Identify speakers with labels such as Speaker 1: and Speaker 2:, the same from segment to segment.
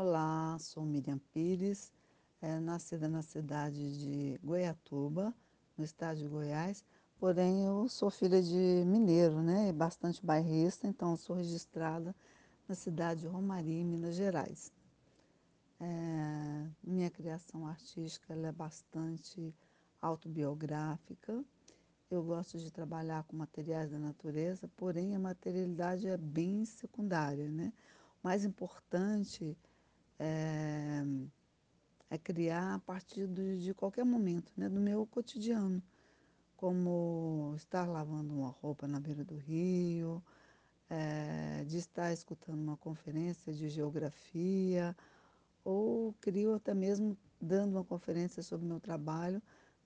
Speaker 1: Olá, sou Miriam Pires, é, nascida na cidade de Goiatuba, no estado de Goiás, porém eu sou filha de mineiro, né, bastante bairrista, então sou registrada na cidade de Romaria, em Minas Gerais. É, minha criação artística é bastante autobiográfica, eu gosto de trabalhar com materiais da natureza, porém a materialidade é bem secundária, né? O mais importante é, criar a partir de, de qualquer momento, né, do meu cotidiano, como estar lavando uma roupa na beira do rio, é, de estar escutando uma conferência de geografia, ou crio até mesmo dando uma conferência sobre meu trabalho,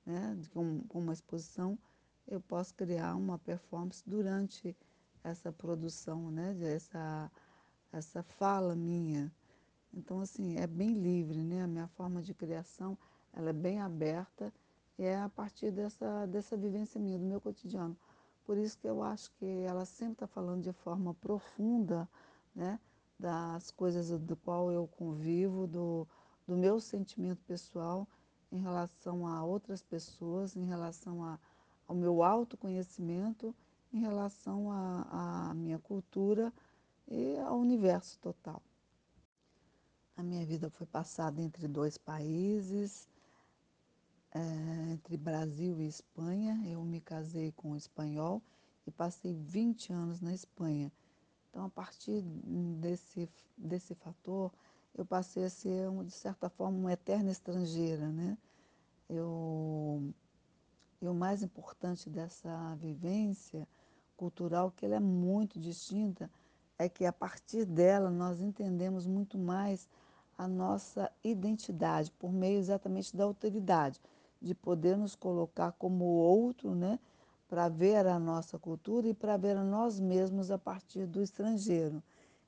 Speaker 1: né, com, com uma exposição, eu posso criar uma performance durante essa produção, né, essa, essa fala minha. Então, assim, é bem livre, né? A minha forma de criação, ela é bem aberta e é a partir dessa, dessa vivência minha, do meu cotidiano. Por isso que eu acho que ela sempre está falando de forma profunda, né? Das coisas do qual eu convivo, do, do meu sentimento pessoal em relação a outras pessoas, em relação a, ao meu autoconhecimento, em relação à minha cultura e ao universo total. A minha vida foi passada entre dois países, é, entre Brasil e Espanha. Eu me casei com um espanhol e passei 20 anos na Espanha. Então, a partir desse, desse fator, eu passei a ser, de certa forma, uma eterna estrangeira. Né? Eu, e o mais importante dessa vivência cultural, que ela é muito distinta, é que a partir dela nós entendemos muito mais a nossa identidade, por meio exatamente da autoridade, de poder nos colocar como outro, né, para ver a nossa cultura e para ver a nós mesmos a partir do estrangeiro.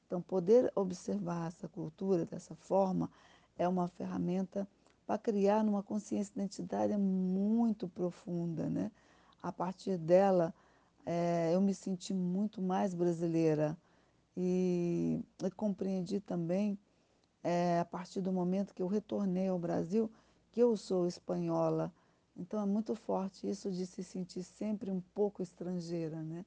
Speaker 1: Então, poder observar essa cultura dessa forma é uma ferramenta para criar uma consciência identitária muito profunda, né? A partir dela, é, eu me senti muito mais brasileira e, e compreendi também é, a partir do momento que eu retornei ao Brasil, que eu sou espanhola. Então é muito forte isso de se sentir sempre um pouco estrangeira, né?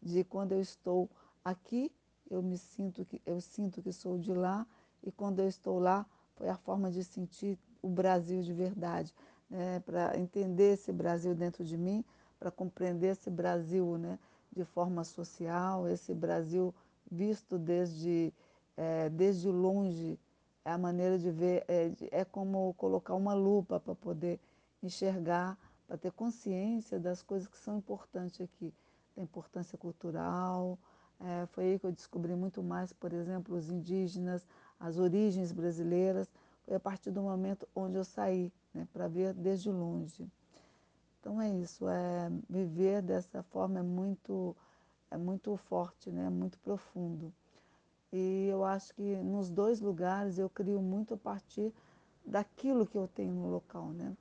Speaker 1: De quando eu estou aqui, eu me sinto que eu sinto que sou de lá e quando eu estou lá, foi a forma de sentir o Brasil de verdade, né? Para entender esse Brasil dentro de mim, para compreender esse Brasil, né? De forma social, esse Brasil visto desde é, desde longe a maneira de ver, é, é como colocar uma lupa para poder enxergar, para ter consciência das coisas que são importantes aqui, da importância cultural. É, foi aí que eu descobri muito mais, por exemplo, os indígenas, as origens brasileiras. Foi a partir do momento onde eu saí, né, para ver desde longe. Então é isso, é, viver dessa forma é muito, é muito forte, né, é muito profundo. E eu acho que nos dois lugares eu crio muito a partir daquilo que eu tenho no local, né?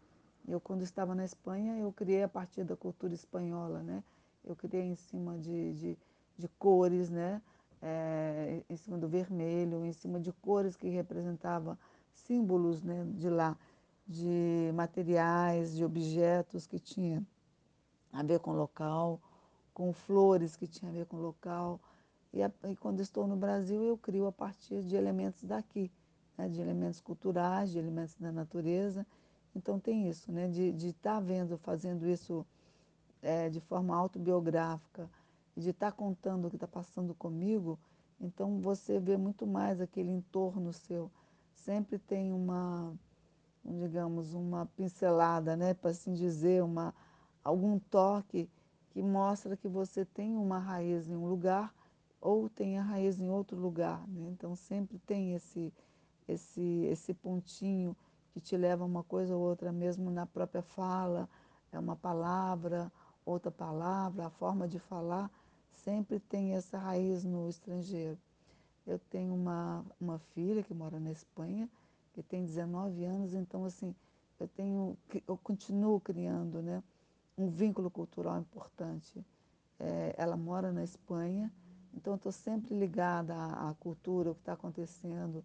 Speaker 1: Eu, quando estava na Espanha, eu criei a partir da cultura espanhola, né? Eu criei em cima de, de, de cores, né? É, em cima do vermelho, em cima de cores que representavam símbolos né, de lá, de materiais, de objetos que tinham a ver com o local, com flores que tinham a ver com o local. E, a, e, quando estou no Brasil, eu crio a partir de elementos daqui, né, de elementos culturais, de elementos da natureza. Então tem isso, né, de estar tá vendo, fazendo isso é, de forma autobiográfica, de estar tá contando o que está passando comigo, então você vê muito mais aquele entorno seu. Sempre tem uma, digamos, uma pincelada, né, para assim dizer, uma, algum toque que mostra que você tem uma raiz em um lugar ou tem a raiz em outro lugar. Né? Então sempre tem esse, esse, esse pontinho que te leva a uma coisa ou outra, mesmo na própria fala, é uma palavra, outra palavra, a forma de falar, sempre tem essa raiz no estrangeiro. Eu tenho uma, uma filha que mora na Espanha, que tem 19 anos, então assim, eu tenho, eu continuo criando né, um vínculo cultural importante. É, ela mora na Espanha, então, estou sempre ligada à, à, cultura, o que está acontecendo.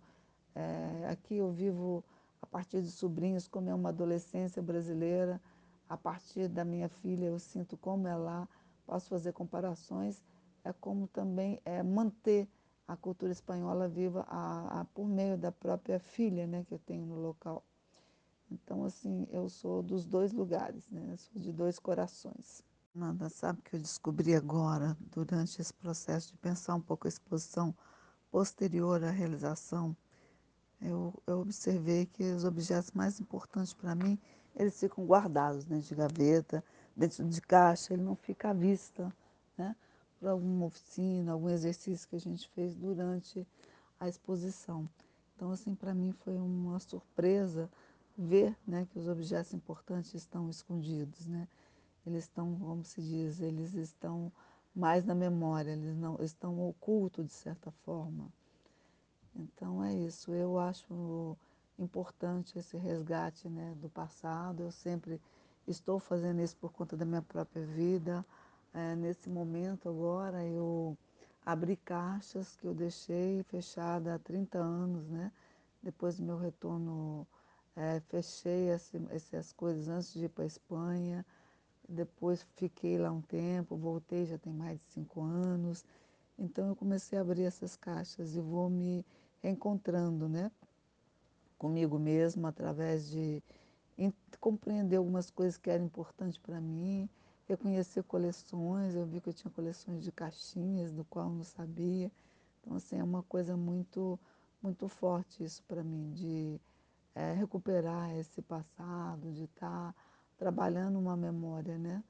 Speaker 1: É, aqui eu vivo a partir de sobrinhos, como é uma adolescência brasileira, a partir da minha filha eu sinto como é lá, posso fazer comparações, é como também é manter a cultura espanhola viva a, a, por meio da própria filha né, que eu tenho no local. Então, assim, eu sou dos dois lugares, né? Sou de dois corações. Nada, sabe que eu descobri agora, durante esse processo de pensar um pouco a exposição posterior à realização, eu, eu observei que os objetos mais importantes para mim, eles ficam guardados dentro de gaveta, dentro de caixa, ele não fica à vista, né? Para alguma oficina, algum exercício que a gente fez durante a exposição. Então, assim, para mim foi uma surpresa ver né, que os objetos importantes estão escondidos, né? Eles estão, como se diz, eles estão mais na memória, eles não estão ocultos de certa forma. Então é isso, eu acho importante esse resgate né, do passado, eu sempre estou fazendo isso por conta da minha própria vida. É, nesse momento agora eu abri caixas que eu deixei fechada há 30 anos, né? Depois do meu retorno é, fechei esse, essas coisas antes de ir para a Espanha, depois fiquei lá um tempo, voltei já tem mais de cinco anos. Então eu comecei a abrir essas caixas e vou me encontrando, né? Comigo mesma através de compreender algumas coisas que eram importantes para mim, reconhecer coleções, eu vi que eu tinha coleções de caixinhas, do qual eu não sabia. Então, assim, é uma coisa muito, muito forte isso para mim, de é, recuperar esse passado, de estar tá trabalhando uma memória, né?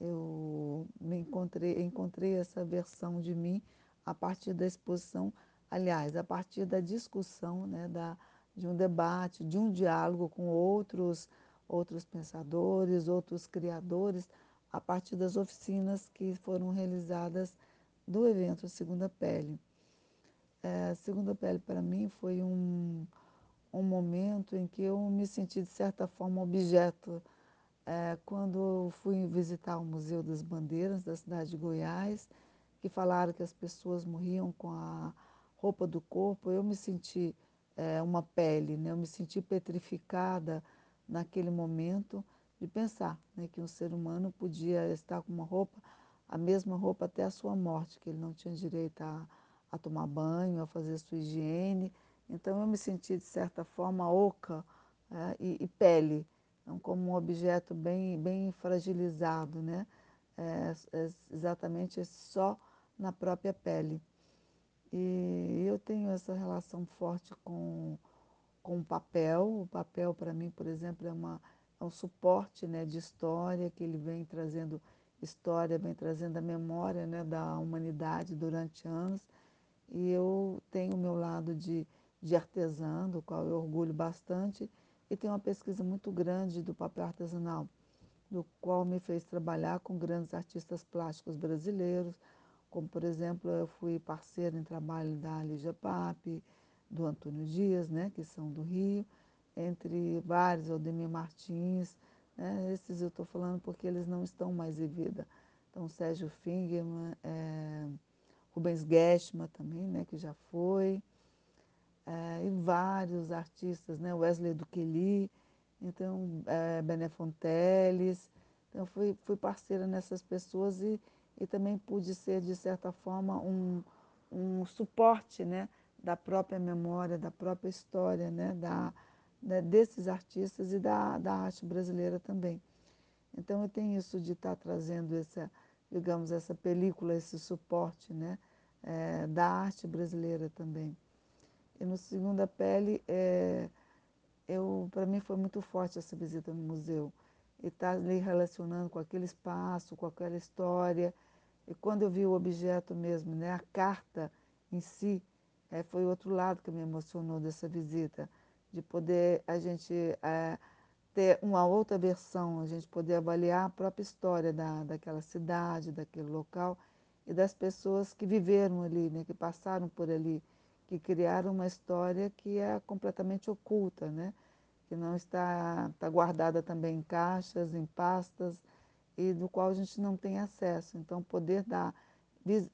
Speaker 1: Eu me encontrei, encontrei essa versão de mim a partir da exposição, aliás, a partir da discussão, né, da, de um debate, de um diálogo com outros, outros pensadores, outros criadores, a partir das oficinas que foram realizadas do evento Segunda Pele. É, Segunda Pele, para mim, foi um, um momento em que eu me senti, de certa forma, objeto. É, quando fui visitar o Museu das Bandeiras da cidade de Goiás, que falaram que as pessoas morriam com a roupa do corpo, eu me senti é, uma pele, né? eu me senti petrificada naquele momento de pensar né, que um ser humano podia estar com uma roupa, a mesma roupa até a sua morte, que ele não tinha direito a, a tomar banho, a fazer sua higiene, então eu me senti, de certa forma, oca é, e, e, pele, então, como um objeto bem, bem fragilizado, né? É, é, exatamente só na própria pele. E eu tenho essa relação forte com, com o papel. O papel, para mim, por exemplo, é, uma, é um suporte né, de história, que ele vem trazendo história, vem trazendo a memória né, da humanidade durante anos. E eu tenho o meu lado de de artesã, do qual eu orgulho bastante, e tenho uma pesquisa muito grande do papel artesanal, do qual me fez trabalhar com grandes artistas plásticos brasileiros, como por exemplo eu fui parceira em trabalho da Lígia Pape, do Antônio Dias, né, que são do Rio, entre vários, Aldemir Martins, né, esses eu estou falando porque eles não estão mais em vida. Então Sérgio Fingerman, é, Rubens Guestma também, né, que já foi, é, e vários artistas, né? Wesley Duqueli, então é, Bené Fonteles. Então fui, fui parceira nessas pessoas e, e também pude ser, de certa forma, um, um suporte né? da própria memória, da própria história né? da, né? desses artistas e da, da arte brasileira também. Então eu tenho isso de estar trazendo essa, digamos, essa película, esse suporte né? É, da arte brasileira também. E no Segunda Pele, é, para mim foi muito forte essa visita no museu. E estar tá ali relacionando com aquele espaço, com aquela história. E quando eu vi o objeto mesmo, né, a carta em si, é, foi outro lado que me emocionou dessa visita. De poder a gente é, ter uma outra versão, a gente poder avaliar a própria história da, daquela cidade, daquele local e das pessoas que viveram ali, né, que passaram por ali que criaram uma história que é completamente oculta, né? que não está, está guardada também em caixas, em pastas, e do qual a gente não tem acesso. Então, poder dar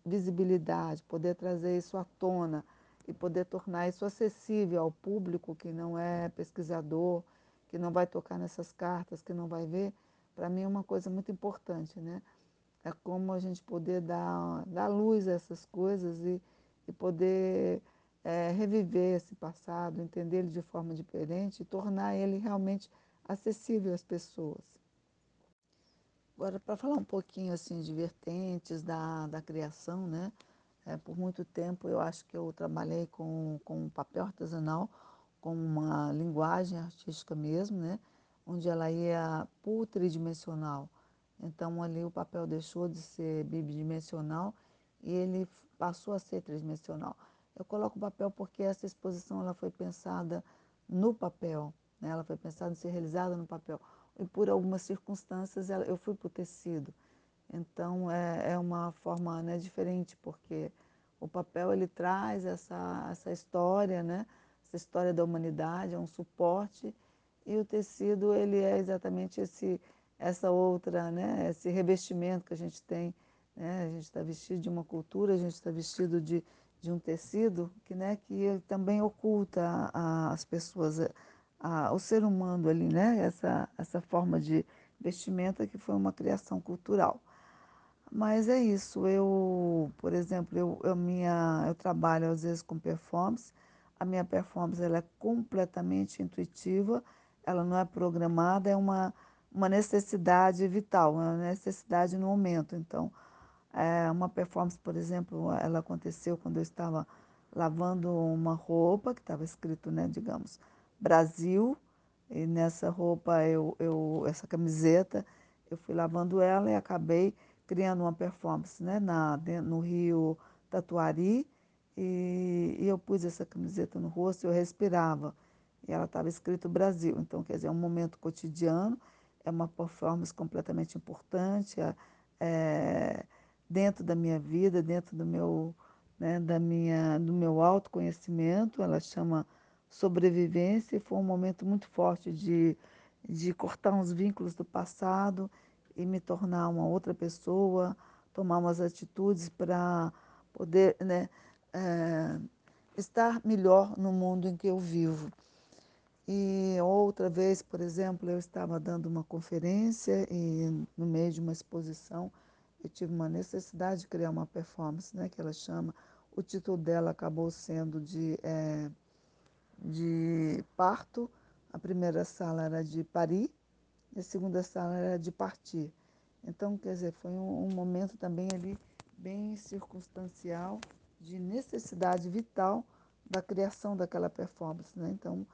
Speaker 1: visibilidade, poder trazer isso à tona, e poder tornar isso acessível ao público que não é pesquisador, que não vai tocar nessas cartas, que não vai ver, para mim é uma coisa muito importante, né? É como a gente poder dar, dar luz a essas coisas e, e poder é, reviver esse passado, entender ele de forma diferente e tornar ele realmente acessível às pessoas. Agora, para falar um pouquinho assim de vertentes da, da criação, né? É, por muito tempo eu acho que eu trabalhei com, com papel artesanal, com uma linguagem artística mesmo, né? onde ela ia por tridimensional. Então ali o papel deixou de ser bidimensional e ele passou a ser tridimensional. Eu coloco o papel porque essa exposição ela foi pensada no papel, né? ela foi pensada em ser realizada no papel. E por algumas circunstâncias eu fui para o tecido. Então é, é uma forma né, diferente, porque o papel ele traz essa, essa história, né? essa história da humanidade, é um suporte, e o tecido ele é exatamente esse, essa outra, né? esse revestimento que a gente tem. Né? A gente está vestido de uma cultura, a gente está vestido de, de um tecido que, né, que também oculta a, as pessoas, a, o ser humano ali, né? essa, essa forma de vestimenta que foi uma criação cultural. Mas é isso, eu, por exemplo, eu, eu, minha, eu trabalho às vezes com performance, a minha performance ela é completamente intuitiva, ela não é programada, é uma, uma necessidade vital, uma necessidade no momento. Então, é, uma performance, por exemplo, ela aconteceu quando eu estava lavando uma roupa que estava escrito, né, digamos, Brasil, e nessa roupa, eu, eu, essa camiseta, eu fui lavando ela e acabei criando uma performance né, na, no Rio Tatuari e, e eu pus essa camiseta no rosto e eu respirava. E ela estava escrito Brasil. Então, quer dizer, é um momento cotidiano, é uma performance completamente importante, é, é, dentro da minha vida, dentro do meu, né, da minha, do meu autoconhecimento, ela chama sobrevivência e foi um momento muito forte de, de cortar uns vínculos do passado e me tornar uma outra pessoa, tomar umas atitudes para poder né, é, estar melhor no mundo em que eu vivo. E outra vez, por exemplo, eu estava dando uma conferência e no meio de uma exposição eu tive uma necessidade de criar uma performance, né, que ela chama. O título dela acabou sendo de, é, de parto. A primeira sala era de Paris e a segunda sala era de partir. Então, quer dizer, foi um, um momento também ali bem circunstancial de necessidade vital da criação daquela performance. Né? Então,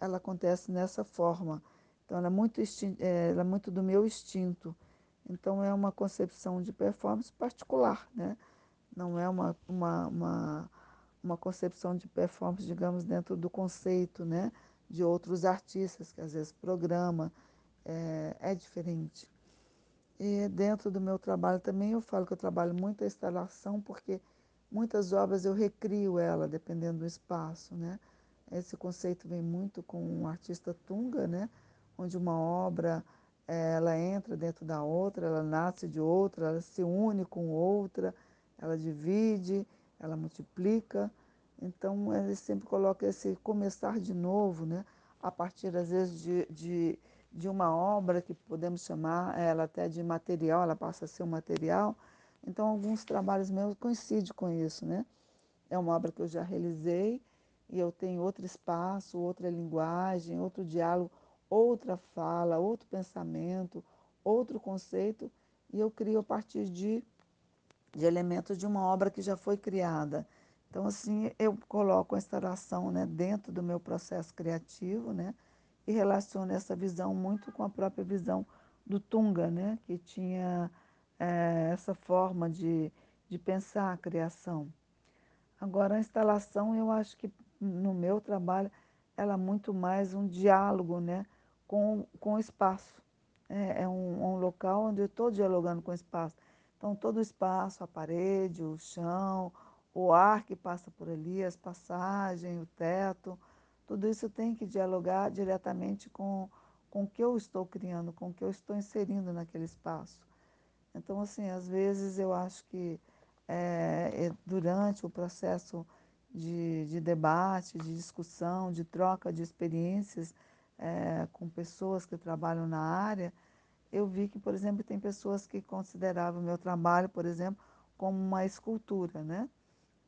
Speaker 1: ela acontece nessa forma. Então, ela é, muito é, ela é muito do meu instinto. Então, é uma concepção de performance particular, né? não é uma, uma, uma, uma concepção de performance, digamos, dentro do conceito né? de outros artistas, que às vezes programa, é, é diferente. E dentro do meu trabalho também eu falo que eu trabalho muito a instalação, porque muitas obras eu recrio ela, dependendo do espaço, né? Esse conceito vem muito com o artista Tunga, né? Onde uma obra ela entra dentro da outra, ela nasce de outra, ela se une com outra, ela divide, ela multiplica. Então ele sempre coloca esse começar de novo, né? A partir às vezes de, de de uma obra que podemos chamar ela até de material, ela passa a ser um material. Então, alguns trabalhos meus coincidem com isso, né? É uma obra que eu já realizei e eu tenho outro espaço, outra linguagem, outro diálogo, outra fala, outro pensamento, outro conceito e eu crio a partir de, de elementos de uma obra que já foi criada. Então, assim, eu coloco a instalação né, dentro do meu processo criativo, né? e relaciona essa visão muito com a própria visão do Tunga, né? que tinha é, essa forma de, de pensar a criação. Agora, a instalação, eu acho que no meu trabalho, ela é muito mais um diálogo né? Com, com o espaço. É, é um, um local onde eu estou dialogando com o espaço. Então, todo o espaço, a parede, o chão, o ar que passa por ali, as passagens, o teto, tudo isso tem que dialogar diretamente com, com o que eu estou criando, com o que eu estou inserindo naquele espaço. Então, assim, às vezes eu acho que é, durante o processo de, de debate, de discussão, de troca de experiências é, com pessoas que trabalham na área, eu vi que, por exemplo, tem pessoas que consideravam o meu trabalho, por exemplo, como uma escultura, né?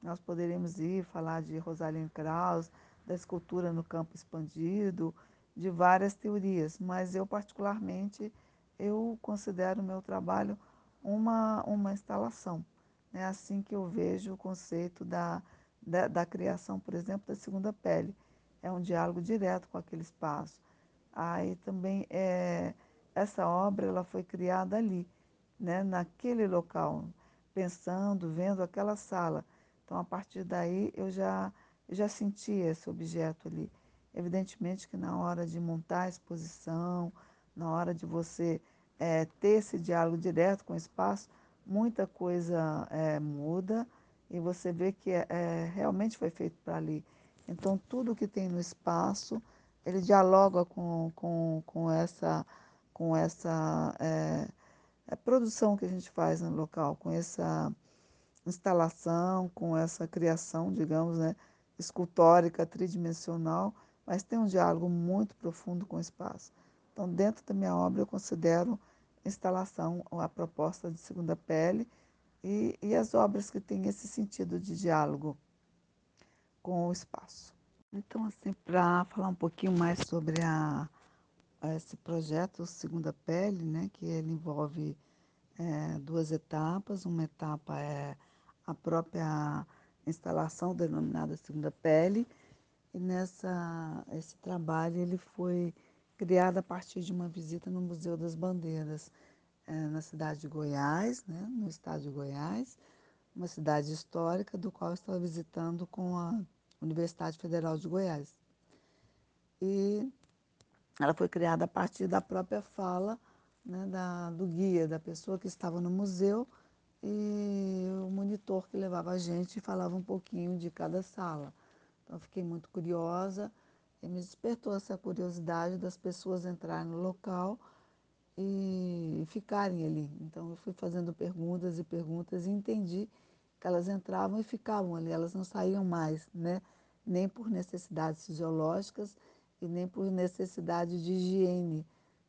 Speaker 1: Nós poderíamos ir falar de Rosalind Krauss, da escultura no campo expandido, de várias teorias, mas eu particularmente eu considero o meu trabalho uma, uma instalação. É assim que eu vejo o conceito da, da, da criação, por exemplo, da segunda pele. É um diálogo direto com aquele espaço. Aí também é, essa obra ela foi criada ali, né, naquele local, pensando, vendo aquela sala. Então, a partir daí, eu já, já senti esse objeto ali. Evidentemente que na hora de montar a exposição, na hora de você é, ter esse diálogo direto com o espaço, muita coisa é, muda e você vê que é, realmente foi feito para ali. Então, tudo que tem no espaço, ele dialoga com, com, com essa, com essa é, produção que a gente faz no local, com essa instalação, com essa criação, digamos, né, escultórica, tridimensional, mas tem um diálogo muito profundo com o espaço. Então, dentro da minha obra, eu considero instalação a proposta de segunda pele e, e as obras que têm esse sentido de diálogo com o espaço. Então, assim, para falar um pouquinho mais sobre a, esse projeto Segunda Pele, né, que ele envolve é, duas etapas. Uma etapa é a própria instalação denominada Segunda Pele, e nessa esse trabalho ele foi criado a partir de uma visita no Museu das Bandeiras, é, na cidade de Goiás, né, no estado de Goiás, uma cidade histórica do qual eu estava visitando com a Universidade Federal de Goiás. E ela foi criada a partir da própria fala né, da, do guia, da pessoa que estava no museu e o monitor que levava a gente falava um pouquinho de cada sala. Então, fiquei muito curiosa e me despertou essa curiosidade das pessoas entrarem no local e ficarem ali. Então, eu fui fazendo perguntas e perguntas e entendi elas entravam e ficavam ali, elas não saíam mais, né? nem por necessidades fisiológicas e nem por necessidade de higiene.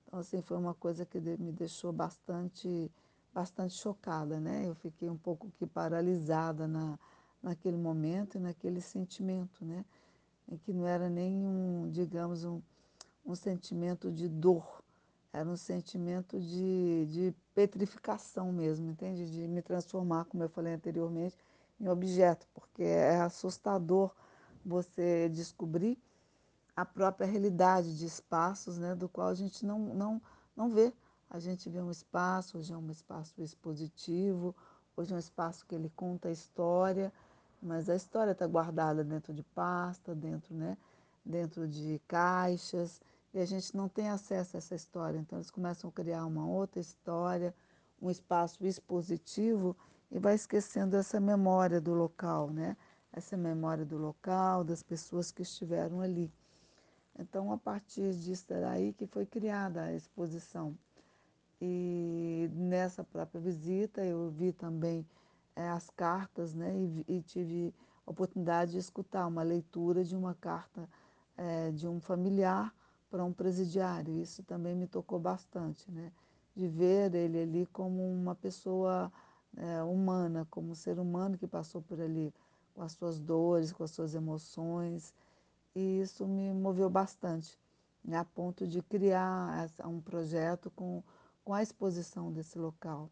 Speaker 1: Então, assim, foi uma coisa que me deixou bastante, bastante chocada, né? Eu fiquei um pouco que paralisada na, naquele momento e naquele sentimento, né? Em que não era nem um, digamos, um, um sentimento de dor, era um sentimento de, de petrificação mesmo, entende? De me transformar, como eu falei anteriormente, em objeto, porque é assustador você descobrir a própria realidade de espaços, né, do qual a gente não, não, não vê. A gente vê um espaço, hoje é um espaço expositivo, hoje é um espaço que ele conta a história, mas a história está guardada dentro de pasta, dentro, né, dentro de caixas, e a gente não tem acesso a essa história. Então eles começam a criar uma outra história, um espaço expositivo e vai esquecendo essa memória do local, né? Essa memória do local, das pessoas que estiveram ali. Então, a partir disso daí que foi criada a exposição. E nessa própria visita eu vi também é, as cartas, né, e, e, tive a oportunidade de escutar uma leitura de uma carta é, de um familiar para um presidiário. Isso também me tocou bastante, né, de ver ele ali como uma pessoa é, humana, como um ser humano que passou por ali, com as suas dores, com as suas emoções, e isso me moveu bastante, né, a ponto de criar um projeto com, com a exposição desse local.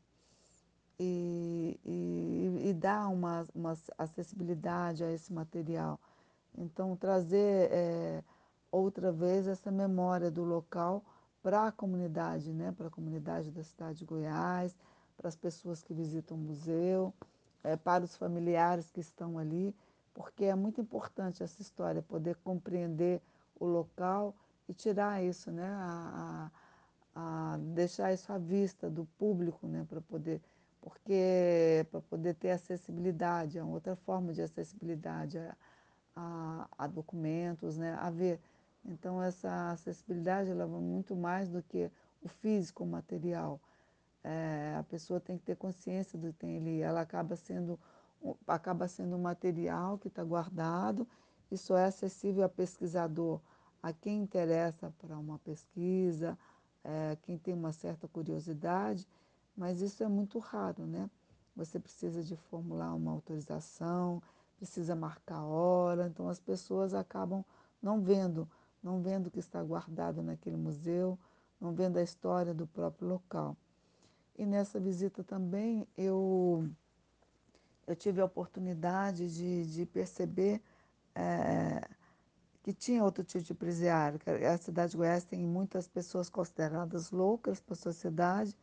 Speaker 1: E, e, e dar uma, uma acessibilidade a esse material. Então, trazer é, outra vez essa memória do local para a comunidade, né? para a comunidade da cidade de Goiás, para as pessoas que visitam o museu, é, para os familiares que estão ali, porque é muito importante essa história, poder compreender o local e tirar isso, né, a, a, a deixar isso à vista do público, né, para poder, porque para poder ter acessibilidade, é outra forma de acessibilidade a, a, a documentos, né, a ver. Então essa acessibilidade leva muito mais do que o físico, o material. É, a pessoa tem que ter consciência do que tem ali, ela acaba sendo acaba sendo um material que está guardado e só é acessível a pesquisador, a quem interessa para uma pesquisa, é, quem tem uma certa curiosidade, mas isso é muito raro, né? Você precisa de formular uma autorização, precisa marcar hora, então as pessoas acabam não vendo, não vendo o que está guardado naquele museu, não vendo a história do próprio local. E nessa visita também eu, eu tive a oportunidade de, de perceber é, que tinha outro tipo de presiário. A cidade de Goiás tem muitas pessoas consideradas loucas para a sociedade,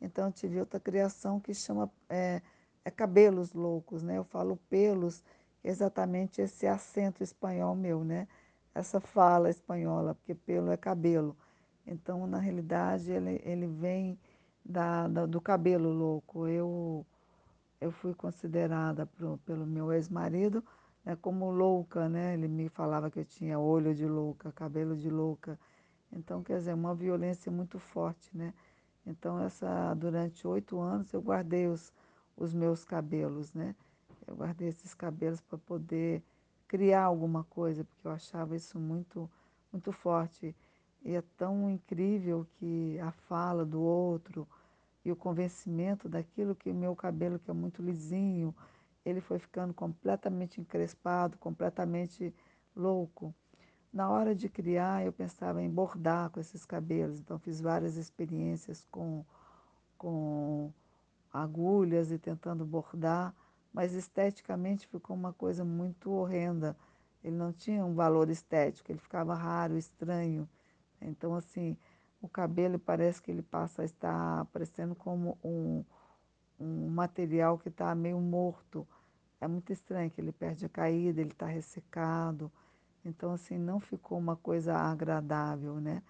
Speaker 1: então tive outra criação que chama é, é cabelos loucos, né? Eu falo pelos, exatamente esse acento espanhol meu, né? Essa fala espanhola, porque pelo é cabelo. Então, na realidade, ele, ele vem da, da do cabelo louco. Eu, eu fui considerada pro, pelo meu ex-marido né, como louca, né? Ele me falava que eu tinha olho de louca, cabelo de louca. Então, quer dizer, uma violência muito forte, né? Então, essa, durante oito anos eu guardei os, os meus cabelos, né? Eu guardei esses cabelos para poder criar alguma coisa, porque eu achava isso muito, muito forte. E é tão incrível que a fala do outro e o convencimento daquilo que o meu cabelo, que é muito lisinho, ele foi ficando completamente encrespado, completamente louco. Na hora de criar, eu pensava em bordar com esses cabelos, então fiz várias experiências com, com agulhas e tentando bordar, mas esteticamente ficou uma coisa muito horrenda. Ele não tinha um valor estético, ele ficava raro, estranho. Então, assim, o cabelo parece que ele passa a estar parecendo como um, um material que está meio morto. É muito estranho que ele perde a caída, ele está ressecado. Então, assim, não ficou uma coisa agradável, né?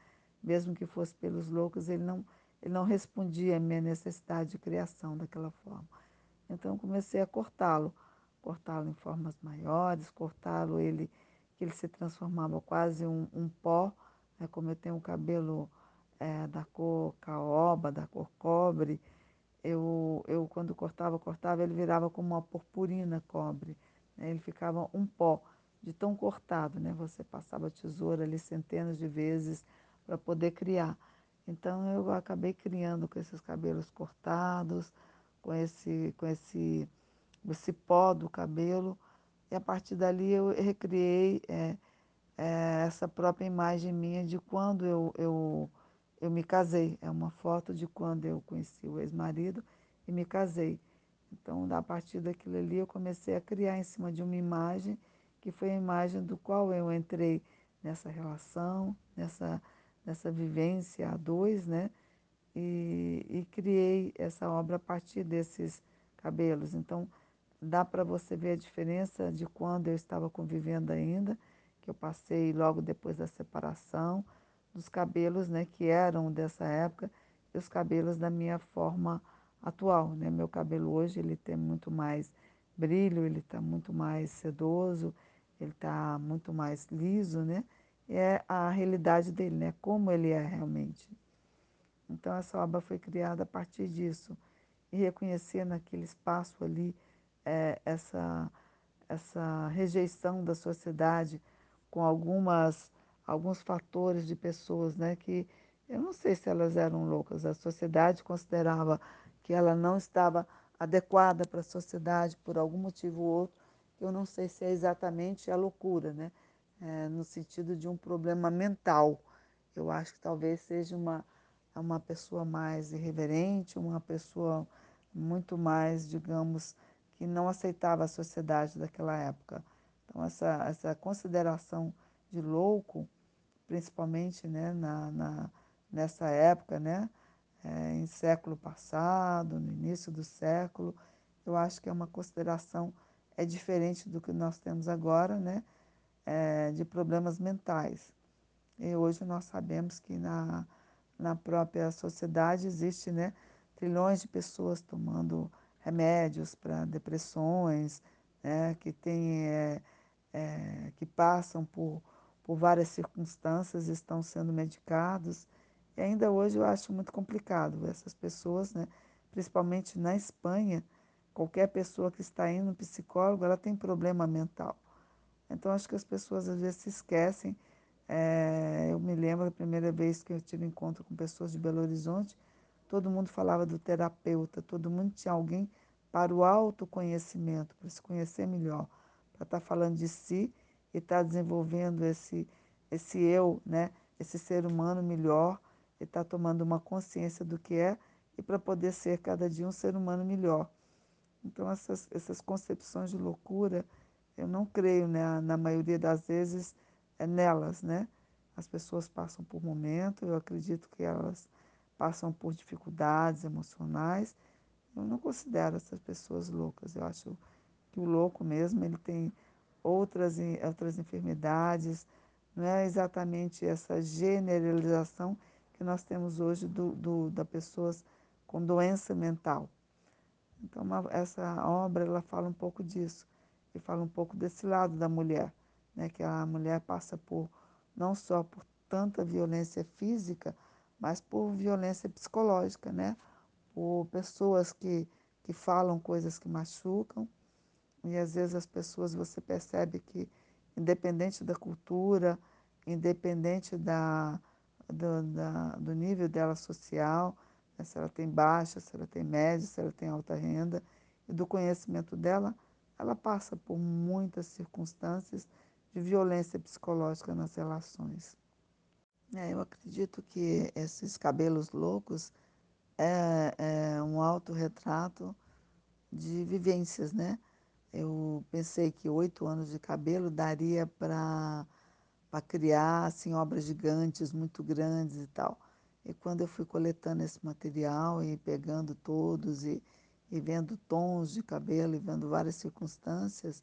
Speaker 1: Mesmo que fosse pelos loucos, ele não, ele não respondia à minha necessidade de criação daquela forma. Então, comecei a cortá-lo, cortá-lo em formas maiores, cortá-lo ele que ele se transformava quase um, um pó, né? como eu tenho o cabelo é, da cor caoba, da cor cobre, eu, eu quando cortava, cortava, ele virava como uma purpurina cobre. Né? Ele ficava um pó de tão cortado, né? Você passava a tesoura ali centenas de vezes para poder criar. Então eu acabei criando com esses cabelos cortados, com esse, com esse, esse pó do cabelo. E a partir dali eu recriei é, é, essa própria imagem minha de quando eu, eu eu me casei. É uma foto de quando eu conheci o ex-marido e me casei. Então, a partir daquilo ali, eu comecei a criar em cima de uma imagem que foi a imagem do qual eu entrei nessa relação, nessa, nessa vivência a dois, né? E, e criei essa obra a partir desses cabelos. Então, dá para você ver a diferença de quando eu estava convivendo ainda, que eu passei logo depois da separação, dos cabelos né, que eram dessa época e os cabelos da minha forma atual. Né? Meu cabelo hoje ele tem muito mais brilho, ele está muito mais sedoso, ele está muito mais liso, né? É a realidade dele, né? Como ele é realmente. Então essa obra foi criada a partir disso e reconhecer naquele espaço ali é, essa essa rejeição da sociedade com algumas alguns fatores de pessoas, né, que eu não sei se elas eram loucas, a sociedade considerava que ela não estava adequada para a sociedade por algum motivo ou outro, eu não sei se é exatamente a loucura, né, é, no sentido de um problema mental. Eu acho que talvez seja uma, uma pessoa mais irreverente, uma pessoa muito mais, digamos, que não aceitava a sociedade daquela época. Então, essa, essa consideração de louco principalmente né, na, na, nessa época, né, é, em século passado, no início do século, eu acho que é uma consideração é diferente do que nós temos agora, né, é, de problemas mentais. E hoje nós sabemos que na, na própria sociedade existe, né, trilhões de pessoas tomando remédios para depressões, né, que tem, é, é, que passam por por várias circunstâncias, estão sendo medicados. E ainda hoje eu acho muito complicado essas pessoas, né, principalmente na Espanha, qualquer pessoa que está indo no psicólogo, ela tem problema mental. Então, acho que as pessoas às vezes se esquecem. É, eu me lembro da primeira vez que eu tive encontro com pessoas de Belo Horizonte, todo mundo falava do terapeuta, todo mundo tinha alguém para o autoconhecimento, para se conhecer melhor, para estar tá falando de si e estar tá desenvolvendo esse, esse eu, né? esse ser humano melhor, e estar tá tomando uma consciência do que é e para poder ser cada dia um ser humano melhor. Então, essas, essas concepções de loucura, eu não creio, né, na maioria das vezes, é nelas. Né? As pessoas passam por momentos, eu acredito que elas passam por dificuldades emocionais. Eu não considero essas pessoas loucas. Eu acho que o louco mesmo, ele tem outras, outras enfermidades, não é exatamente essa generalização que nós temos hoje do, do, da pessoas com doença mental. Então, uma, essa obra ela fala um pouco disso, e fala um pouco desse lado da mulher, né, que a mulher passa por não só por tanta violência física, mas por violência psicológica, né? por pessoas que, que falam coisas que machucam. E às vezes as pessoas você percebe que, independente da cultura, independente da, do, da, do nível dela social, né? se ela tem baixa, se ela tem média, se ela tem alta renda, e do conhecimento dela, ela passa por muitas circunstâncias de violência psicológica nas relações. É, eu acredito que esses cabelos loucos é, é um autorretrato de vivências, né? Eu pensei que oito anos de cabelo daria para criar assim, obras gigantes, muito grandes e tal. E quando eu fui coletando esse material e pegando todos e, e vendo tons de cabelo e vendo várias circunstâncias,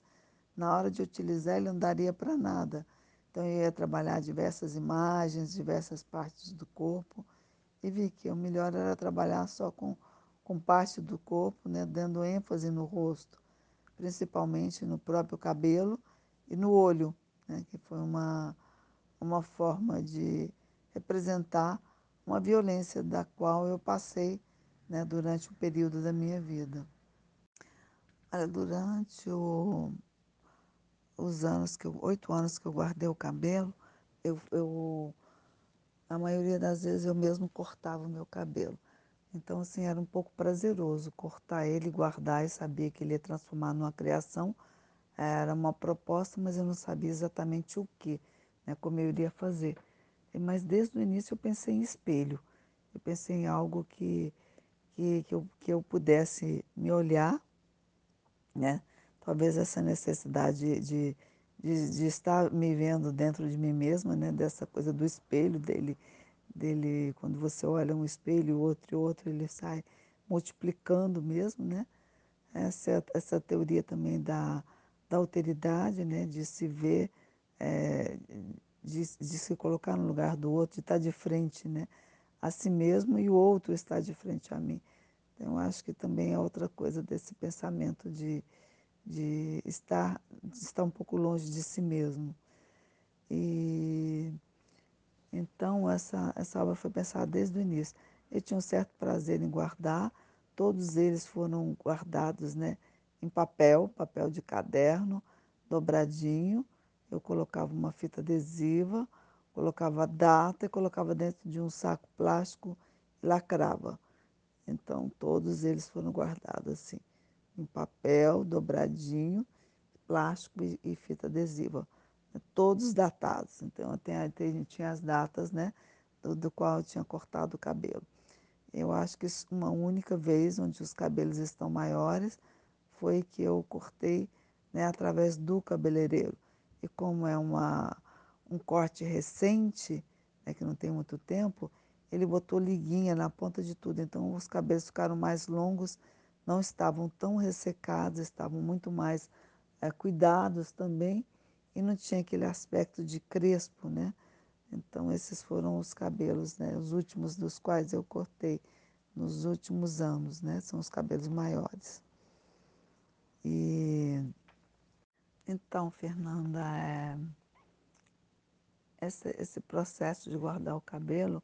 Speaker 1: na hora de utilizar ele não daria para nada. Então eu ia trabalhar diversas imagens, diversas partes do corpo e vi que o melhor era trabalhar só com, com parte do corpo, né, dando ênfase no rosto, principalmente no próprio cabelo e no olho, né, que foi uma, uma forma de representar uma violência da qual eu passei né, durante o período da minha vida. Olha, durante o, os anos que eu, oito anos que eu guardei o cabelo, eu, eu, a maioria das vezes eu mesmo cortava o meu cabelo. Então, assim, era um pouco prazeroso cortar ele, guardar e saber que ele ia transformar numa criação. Era uma proposta, mas eu não sabia exatamente o que, né, como eu iria fazer. Mas desde o início eu pensei em espelho. Eu pensei em algo que, que, que, eu, que eu pudesse me olhar, né? Talvez essa necessidade de, de, de, estar me vendo dentro de mim mesma, né? Dessa coisa do espelho dele, dele quando você olha um espelho, outro e outro, ele sai multiplicando mesmo, né? Essa, essa teoria também da, da alteridade, né? De se ver, é, de, de se colocar no lugar do outro, de estar de frente, né? A si mesmo e o outro está de frente a mim. Então, acho que também é outra coisa desse pensamento de, de, estar, de estar um pouco longe de si mesmo. E então essa, essa obra foi pensada desde o início. Eu tinha um certo prazer em guardar, todos eles foram guardados né, em papel, papel de caderno, dobradinho. Eu colocava uma fita adesiva, colocava a data e colocava dentro de um saco plástico e lacrava. Então, todos eles foram guardados assim, em papel, dobradinho, plástico e, e fita adesiva. Todos datados. Então, até, tinha as datas né, do, do qual eu tinha cortado o cabelo. Eu acho que uma única vez onde os cabelos estão maiores foi que eu cortei né, através do cabeleireiro. E como é uma, um corte recente, né, que não tem muito tempo, ele botou liguinha na ponta de tudo. Então os cabelos ficaram mais longos, não estavam tão ressecados, estavam muito mais é, cuidados também e não tinha aquele aspecto de crespo, né? Então esses foram os cabelos, né? Os últimos dos quais eu cortei nos últimos anos, né? São os cabelos maiores. E então, Fernanda, é, esse, esse processo de guardar o cabelo,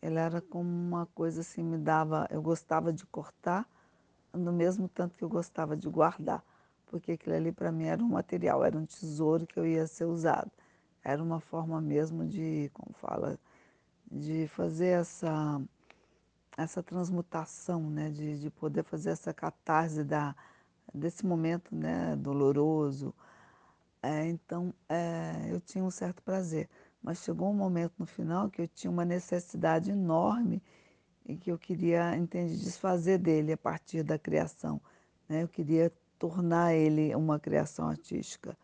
Speaker 1: ele era como uma coisa assim, me dava, eu gostava de cortar, no mesmo tanto que eu gostava de guardar, porque aquilo ali para mim era um material, era um tesouro que eu ia ser usado. Era uma forma mesmo de, como fala, de fazer essa essa transmutação, né, de, de poder fazer essa catarse da, desse momento né, doloroso. É, então, é, eu tinha um certo prazer, mas chegou um momento no final que eu tinha uma necessidade enorme e que eu queria, entende, desfazer dele a partir da criação. Né? Eu queria tornar ele uma criação artística.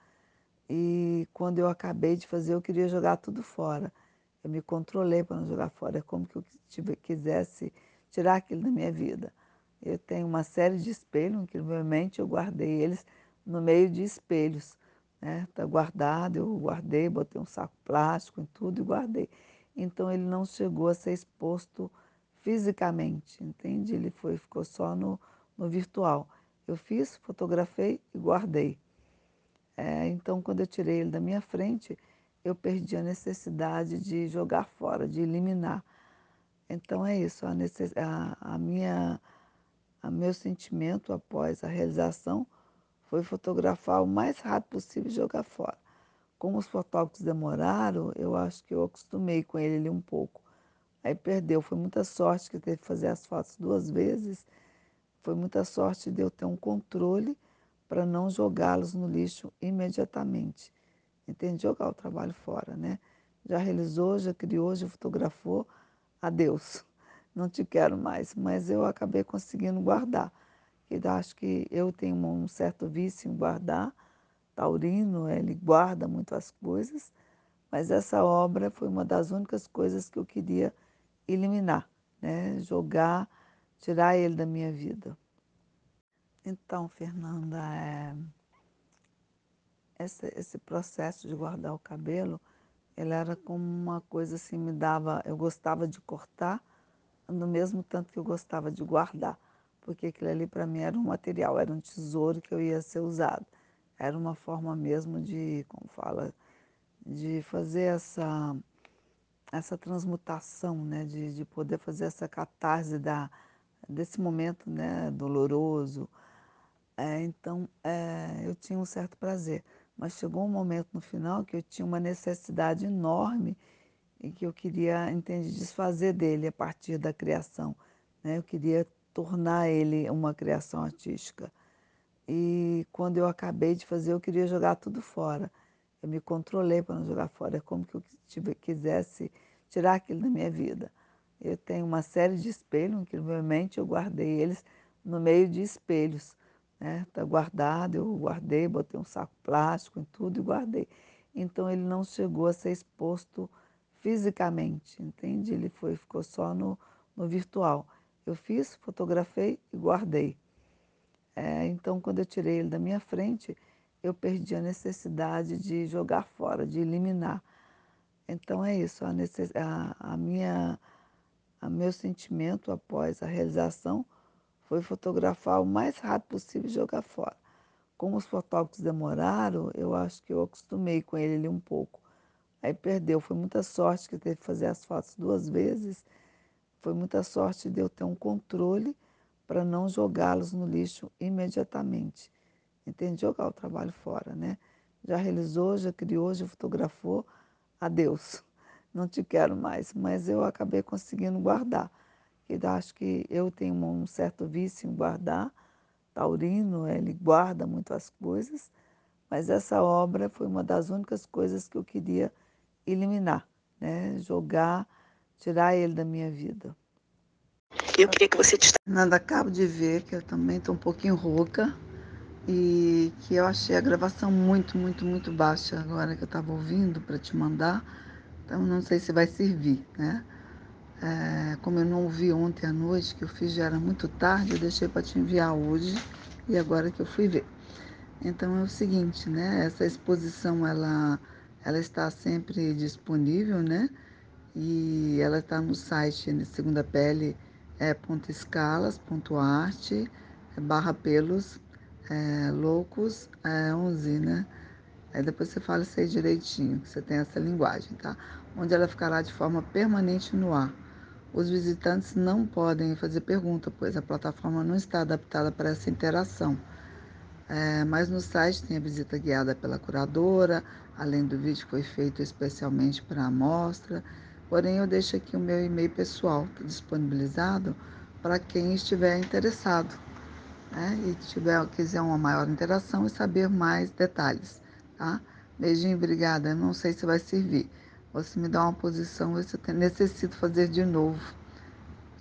Speaker 1: E quando eu acabei de fazer, eu queria jogar tudo fora. Eu me controlei para não jogar fora. É como que eu tive, quisesse tirar aquilo da minha vida. Eu tenho uma série de espelhos, incrivelmente eu guardei eles no meio de espelhos. Né? Tá guardado, eu guardei, botei um saco plástico em tudo e guardei. Então ele não chegou a ser exposto fisicamente, entende? Ele foi, ficou só no, no virtual. Eu fiz, fotografei e guardei. É, então, quando eu tirei ele da minha frente, eu perdi a necessidade de jogar fora, de eliminar. Então é isso, a, necess... a, a minha, a meu sentimento após a realização foi fotografar o mais rápido possível e jogar fora. Como os fotógrafos demoraram, eu acho que eu acostumei com ele um pouco. Aí perdeu, foi muita sorte que teve que fazer as fotos duas vezes. Foi muita sorte de eu ter um controle para não jogá-los no lixo imediatamente. Entende? Jogar o trabalho fora, né? Já realizou, já criou, já fotografou, adeus, não te quero mais. Mas eu acabei conseguindo guardar. Eu acho que eu tenho um certo vício em guardar. Taurino, ele guarda muito as coisas, mas essa obra foi uma das únicas coisas que eu queria eliminar, né? jogar, tirar ele da minha vida. Então, Fernanda, é... esse, esse processo de guardar o cabelo, ele era como uma coisa assim, me dava, eu gostava de cortar, no mesmo tanto que eu gostava de guardar, porque aquilo ali para mim era um material, era um tesouro que eu ia ser usado. Era uma forma mesmo de, como fala, de fazer essa essa transmutação, né, de, de poder fazer essa catarse da, desse momento né, doloroso, é, então, é, eu tinha um certo prazer, mas chegou um momento no final que eu tinha uma necessidade enorme e que eu queria, entende, desfazer dele a partir da criação. Né? Eu queria tornar ele uma criação artística. E quando eu acabei de fazer, eu queria jogar tudo fora. Eu me controlei para não jogar fora. É como que eu tive, quisesse tirar aquilo da minha vida. Eu tenho uma série de espelhos, incrivelmente eu guardei eles no meio de espelhos né? Tá guardado, eu guardei, botei um saco plástico em tudo e guardei. Então ele não chegou a ser exposto fisicamente, entende? Ele foi, ficou só no, no virtual. Eu fiz, fotografei e guardei. É, então quando eu tirei ele da minha frente, eu perdi a necessidade de jogar fora, de eliminar. Então é isso, a, necess... a, a minha, a meu sentimento após a realização foi fotografar o mais rápido possível e jogar fora. Como os fotógrafos demoraram, eu acho que eu acostumei com ele ali um pouco. Aí perdeu, foi muita sorte que teve que fazer as fotos duas vezes. Foi muita sorte de eu ter um controle para não jogá-los no lixo imediatamente. Entende? Jogar o trabalho fora, né? Já realizou, já criou, já fotografou, adeus, não te quero mais. Mas eu acabei conseguindo guardar que acho que eu tenho um certo vício em guardar. Taurino, ele guarda muito as coisas, mas essa obra foi uma das únicas coisas que eu queria eliminar, né? jogar, tirar ele da minha vida.
Speaker 2: Eu queria que você...
Speaker 1: Nada, acabo de ver que eu também estou um pouquinho rouca e que eu achei a gravação muito, muito, muito baixa agora que eu estava ouvindo para te mandar, então não sei se vai servir, né? É, como eu não ouvi ontem à noite, que eu fiz já era muito tarde, eu deixei para te enviar hoje e agora que eu fui ver. Então é o seguinte, né? Essa exposição ela, ela está sempre disponível, né? E ela está no site né, Segunda Pele é, ponto escalas, ponto arte, barra pelos é, loucos é, 11, né? Aí depois você fala isso aí direitinho, que você tem essa linguagem, tá? Onde ela ficará de forma permanente no ar
Speaker 3: os visitantes não podem fazer pergunta, pois a plataforma não está adaptada para essa interação. É, mas no site tem a visita guiada pela curadora, além do vídeo que foi feito especialmente para a amostra. Porém, eu deixo aqui o meu e-mail pessoal tá disponibilizado para quem estiver interessado né? e tiver, quiser uma maior interação e saber mais detalhes. Tá? Beijinho, obrigada. Não sei se vai servir. Você me dá uma posição, eu necessito fazer de novo.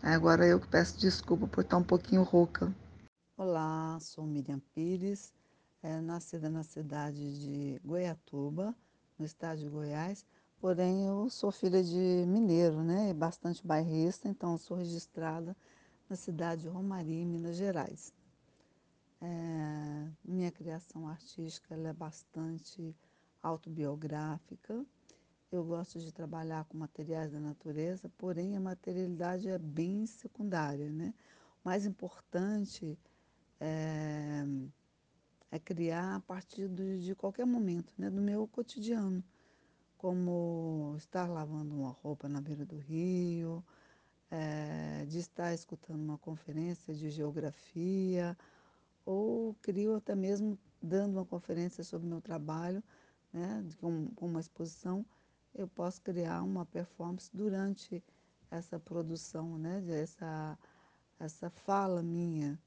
Speaker 3: Agora eu peço desculpa por estar um pouquinho rouca.
Speaker 1: Olá, sou Miriam Pires, é, nascida na cidade de Goiatuba, no estado de Goiás, porém eu sou filha de mineiro, né, bastante bairrista, então sou registrada na cidade de Romaria, Minas Gerais. É, minha criação artística é bastante autobiográfica. Eu gosto de trabalhar com materiais da natureza, porém a materialidade é bem secundária, né? O mais importante é, é criar a partir de, de qualquer momento, né, do meu cotidiano, como estar lavando uma roupa na beira do rio, é, de estar escutando uma conferência de geografia, ou crio até mesmo dando uma conferência sobre o meu trabalho, né, com, com uma exposição, eu posso criar uma performance durante essa produção, né, essa, essa fala minha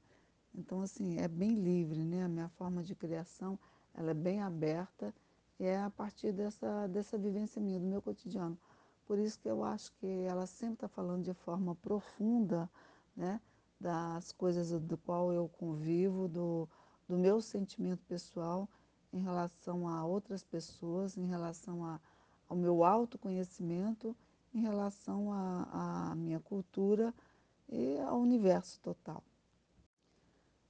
Speaker 1: então, assim, é bem livre, né? A minha forma de criação, ela é bem aberta e é a partir dessa, dessa vivência minha, do meu cotidiano. Por isso que eu acho que ela sempre está falando de forma profunda, né? Das coisas do qual eu convivo, do, do meu sentimento pessoal em relação a outras pessoas, em relação a, ao meu autoconhecimento, em relação à minha cultura e ao universo total.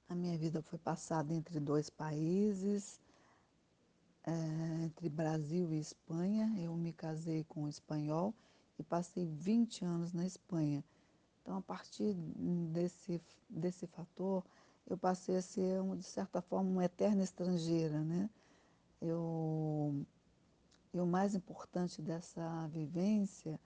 Speaker 1: A minha vida foi passada entre dois países, é, entre Brasil e Espanha. Eu me casei com um espanhol e passei 20 anos na Espanha. Então, a partir desse, desse fator, eu passei a ser, de certa forma, uma eterna estrangeira. Né? Eu, e o mais importante dessa vivência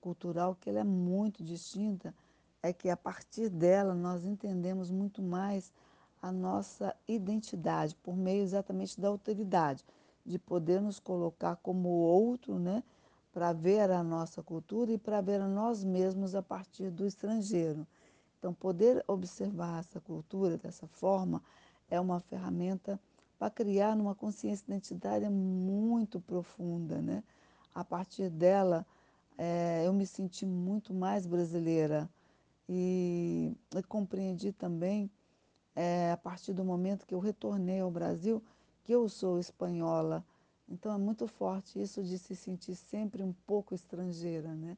Speaker 1: cultural, que ela é muito distinta, é que a partir dela nós entendemos muito mais a nossa identidade por meio exatamente da autoridade, de poder nos colocar como outro, né, para ver a nossa cultura e para ver a nós mesmos a partir do estrangeiro. Então, poder observar essa cultura dessa forma é uma ferramenta para criar uma consciência identitária muito profunda, né? A partir dela, é, eu me senti muito mais brasileira e, e compreendi também é, a partir do momento que eu retornei ao Brasil, que eu sou espanhola. Então é muito forte isso de se sentir sempre um pouco estrangeira, né?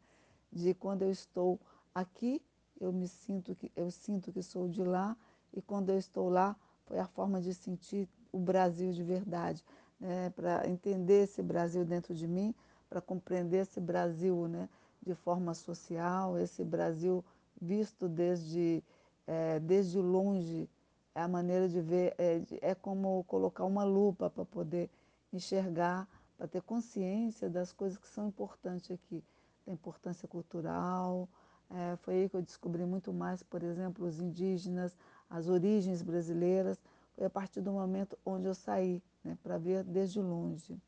Speaker 1: De quando eu estou aqui, eu me sinto que eu sinto que sou de lá e quando eu estou lá foi a forma de sentir o Brasil de verdade, né? Para entender esse Brasil dentro de mim, para compreender esse Brasil, né? De forma social, esse Brasil visto desde é, desde longe é a maneira de ver, é, é como colocar uma lupa para poder enxergar, para ter consciência das coisas que são importantes aqui, da importância cultural. É, foi aí que eu descobri muito mais, por exemplo, os indígenas, as origens brasileiras. Foi a partir do momento onde eu saí, né, para ver desde longe.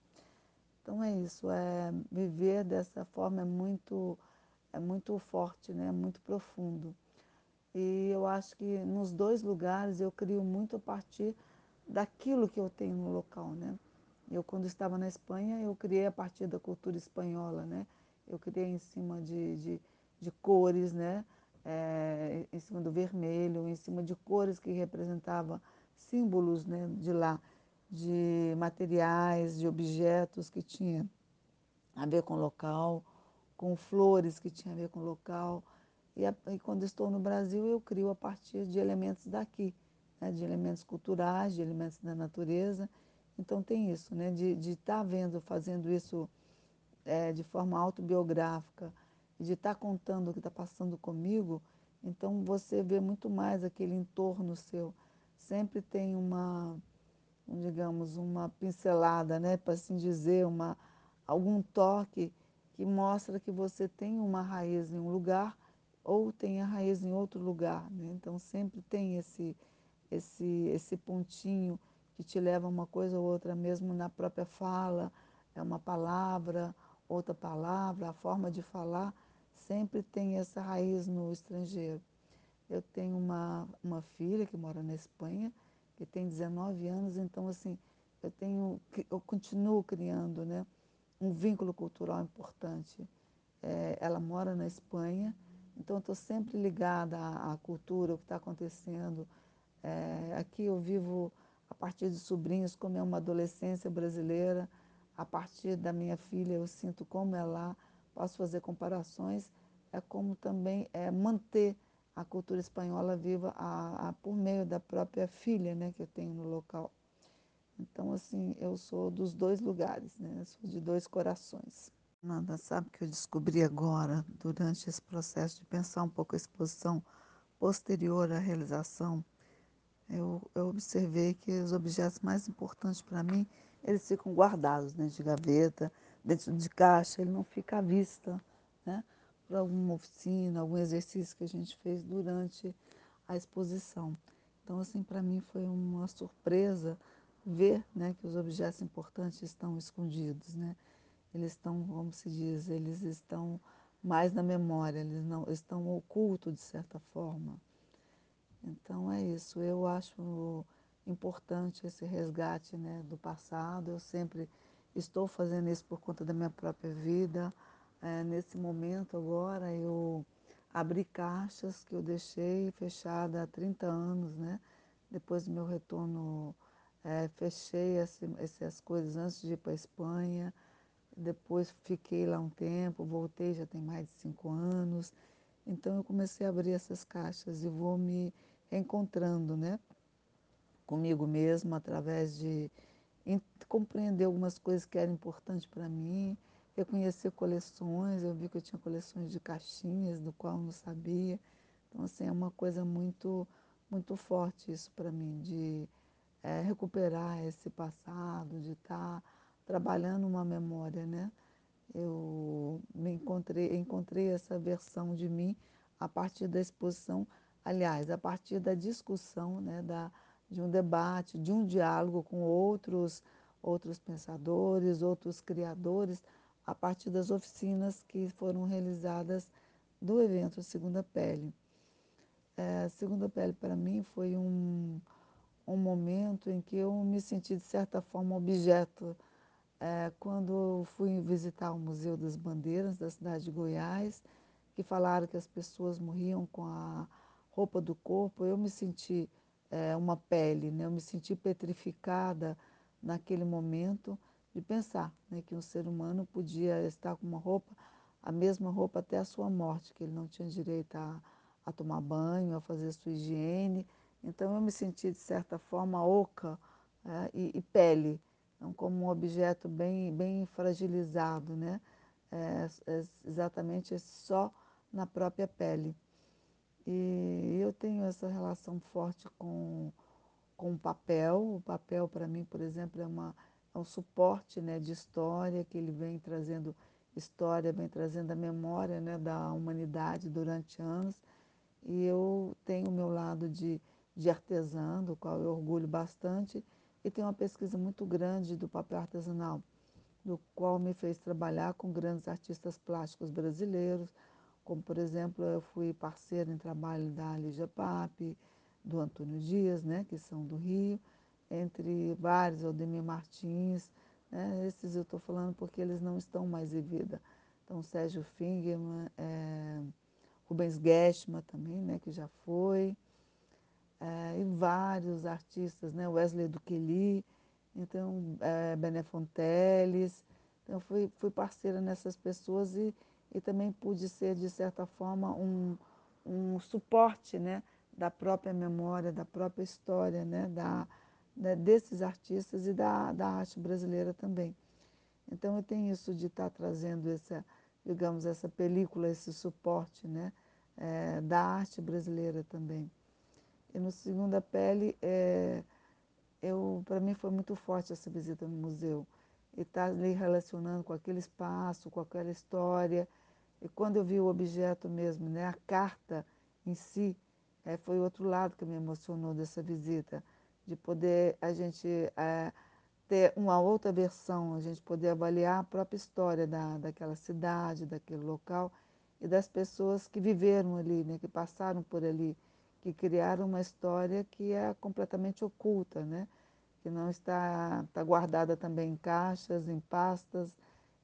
Speaker 1: Então é isso, é, viver dessa forma é muito, é muito forte, né, é muito profundo. E eu acho que nos dois lugares eu crio muito a partir daquilo que eu tenho no local, né? Eu, quando estava na Espanha, eu criei a partir da cultura espanhola, né? Eu criei em cima de, de, de cores, né? É, em cima do vermelho, em cima de cores que representavam símbolos né, de lá, de materiais, de objetos que tinham a ver com o local, com flores que tinham a ver com o local. E, a, e, quando estou no Brasil, eu crio a partir de elementos daqui, né, de elementos culturais, de elementos da natureza. Então tem isso, né, de estar tá vendo, fazendo isso é, de forma autobiográfica, de estar tá contando o que está passando comigo. Então você vê muito mais aquele entorno seu. Sempre tem uma, digamos, uma pincelada, né, para assim dizer, uma, algum toque que mostra que você tem uma raiz em um lugar ou tem a raiz em outro lugar. Né? Então sempre tem esse, esse, esse pontinho que te leva a uma coisa ou outra, mesmo na própria fala, é uma palavra, outra palavra, a forma de falar, sempre tem essa raiz no estrangeiro. Eu tenho uma, uma filha que mora na Espanha, que tem 19 anos, então assim, eu tenho, eu continuo criando né, um vínculo cultural importante. É, ela mora na Espanha, então estou sempre ligada à, à, cultura, o que está acontecendo. É, aqui eu vivo a partir de sobrinhos, como é uma adolescência brasileira, a partir da minha filha eu sinto como é lá, posso fazer comparações, é como também é manter a cultura espanhola viva a, a, por meio da própria filha né, que eu tenho no local. Então, assim, eu sou dos dois lugares, né? Sou de dois corações. Nada, sabe que eu descobri agora, durante esse processo de pensar um pouco a exposição posterior à realização, eu, eu observei que os objetos mais importantes para mim, eles ficam guardados dentro de gaveta, dentro de caixa, ele não fica à vista, né? Por alguma oficina, algum exercício que a gente fez durante a exposição. Então, assim, para mim foi uma surpresa ver né, que os objetos importantes estão escondidos, né? Eles estão, como se diz, eles estão mais na memória, eles não estão ocultos de certa forma. Então é isso, eu acho importante esse resgate né, do passado, eu sempre estou fazendo isso por conta da minha própria vida. É, nesse momento agora eu abri caixas que eu deixei fechada há 30 anos, né? Depois do meu retorno, é, fechei esse, essas coisas antes de ir para a Espanha. Depois fiquei lá um tempo, voltei já tem mais de cinco anos. Então eu comecei a abrir essas caixas e vou me encontrando, né? Comigo mesma através de compreender algumas coisas que eram importantes para mim, reconhecer coleções, eu vi que eu tinha coleções de caixinhas, do qual eu não sabia. Então, assim, é uma coisa muito, muito forte isso para mim, de é, recuperar esse passado, de estar tá trabalhando uma memória, né? Eu me encontrei, encontrei essa versão de mim a partir da exposição, aliás, a partir da discussão, né, da, de um debate, de um diálogo com outros, outros pensadores, outros criadores, a partir das oficinas que foram realizadas do evento Segunda Pele. É, Segunda Pele, para mim, foi um, um momento em que eu me senti, de certa forma, objeto. É, quando fui visitar o Museu das Bandeiras da cidade de Goiás, que falaram que as pessoas morriam com a roupa do corpo, eu me senti é, uma pele, né? eu me senti petrificada naquele momento de pensar né, que um ser humano podia estar com uma roupa, a mesma roupa até a sua morte, que ele não tinha direito a, a tomar banho, a fazer sua higiene, então eu me senti, de certa forma, oca é, e, e, pele, então, como um objeto bem, bem fragilizado, né? É, é, exatamente só na própria pele. E eu tenho essa relação forte com, com o papel. O papel, para mim, por exemplo, é, uma, é um suporte né, de história, que ele vem trazendo história, vem trazendo a memória né, da humanidade durante anos. E eu tenho o meu lado de de artesã, do qual eu orgulho bastante, e tenho uma pesquisa muito grande do papel artesanal, do qual me fez trabalhar com grandes artistas plásticos brasileiros, como por exemplo, eu fui parceira em trabalho da Lígia Pape, do Antônio Dias, né, que são do Rio, entre vários, Aldemir Martins, né, esses eu estou falando porque eles não estão mais em vida. Então, Sérgio Fingerman, é, Rubens Guestma também, né, que já foi, é, e vários artistas, né? Wesley Duqueli, então é, Bené Fonteles. Então fui, fui parceira nessas pessoas e, e também pude ser, de certa forma, um, um suporte né? da própria memória, da própria história né? da, né? desses artistas e da, da arte brasileira também. Então eu tenho isso de estar trazendo essa, digamos, essa película, esse suporte né? É, da arte brasileira também. E no Segunda Pele, é, para mim foi muito forte essa visita no museu. E estar tá ali relacionando com aquele espaço, com aquela história. E quando eu vi o objeto mesmo, né, a carta em si, é, foi outro lado que me emocionou dessa visita, de poder a gente é, ter uma outra versão, a gente poder avaliar a própria história da, daquela cidade, daquele local e das pessoas que viveram ali, né, que passaram por ali, que criaram uma história que é completamente oculta, né, que não está, está guardada também em caixas, em pastas,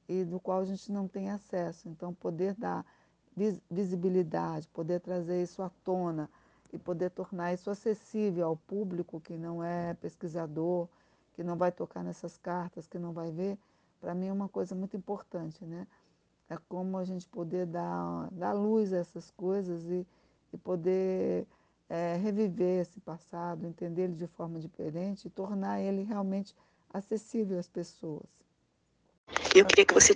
Speaker 1: e do qual a gente não tem acesso. Então, poder dar visibilidade, poder trazer isso à tona e poder tornar isso acessível ao público que não é pesquisador, que não vai tocar nessas cartas, que não vai ver, para mim é uma coisa muito importante, né? É como a gente poder dar, dar luz a essas coisas e, e poder é, reviver esse passado, entender ele de forma diferente e tornar ele realmente acessível às pessoas.
Speaker 2: Eu queria que você